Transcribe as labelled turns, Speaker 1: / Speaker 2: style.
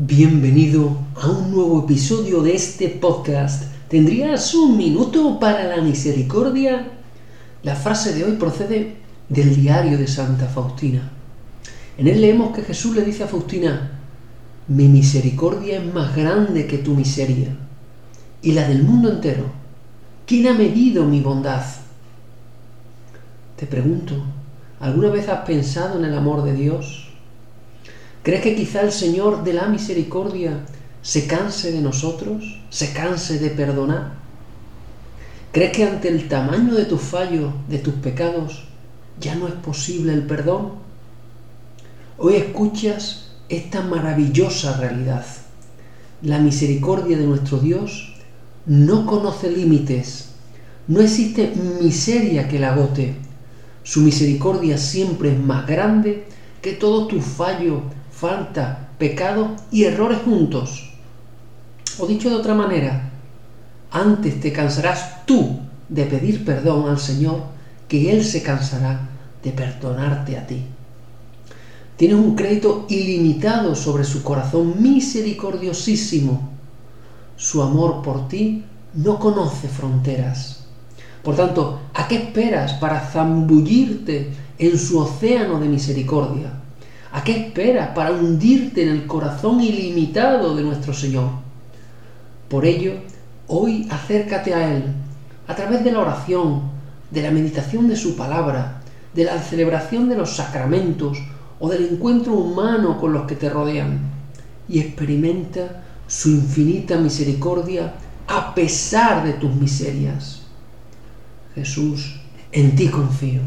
Speaker 1: Bienvenido a un nuevo episodio de este podcast. ¿Tendrías un minuto para la misericordia? La frase de hoy procede del diario de Santa Faustina. En él leemos que Jesús le dice a Faustina, mi misericordia es más grande que tu miseria y la del mundo entero. ¿Quién ha medido mi bondad? Te pregunto, ¿alguna vez has pensado en el amor de Dios? ¿Crees que quizá el Señor de la misericordia se canse de nosotros? ¿Se canse de perdonar? ¿Crees que ante el tamaño de tus fallos, de tus pecados, ya no es posible el perdón? Hoy escuchas esta maravillosa realidad. La misericordia de nuestro Dios no conoce límites. No existe miseria que la agote. Su misericordia siempre es más grande que todo tu fallo, falta, pecado y errores juntos. O dicho de otra manera, antes te cansarás tú de pedir perdón al Señor que Él se cansará de perdonarte a ti. Tienes un crédito ilimitado sobre su corazón misericordiosísimo. Su amor por ti no conoce fronteras. Por tanto, ¿a qué esperas para zambullirte en su océano de misericordia? ¿A qué esperas para hundirte en el corazón ilimitado de nuestro Señor? Por ello, hoy acércate a Él a través de la oración, de la meditación de su palabra, de la celebración de los sacramentos o del encuentro humano con los que te rodean y experimenta su infinita misericordia a pesar de tus miserias. Jesús, en ti confío.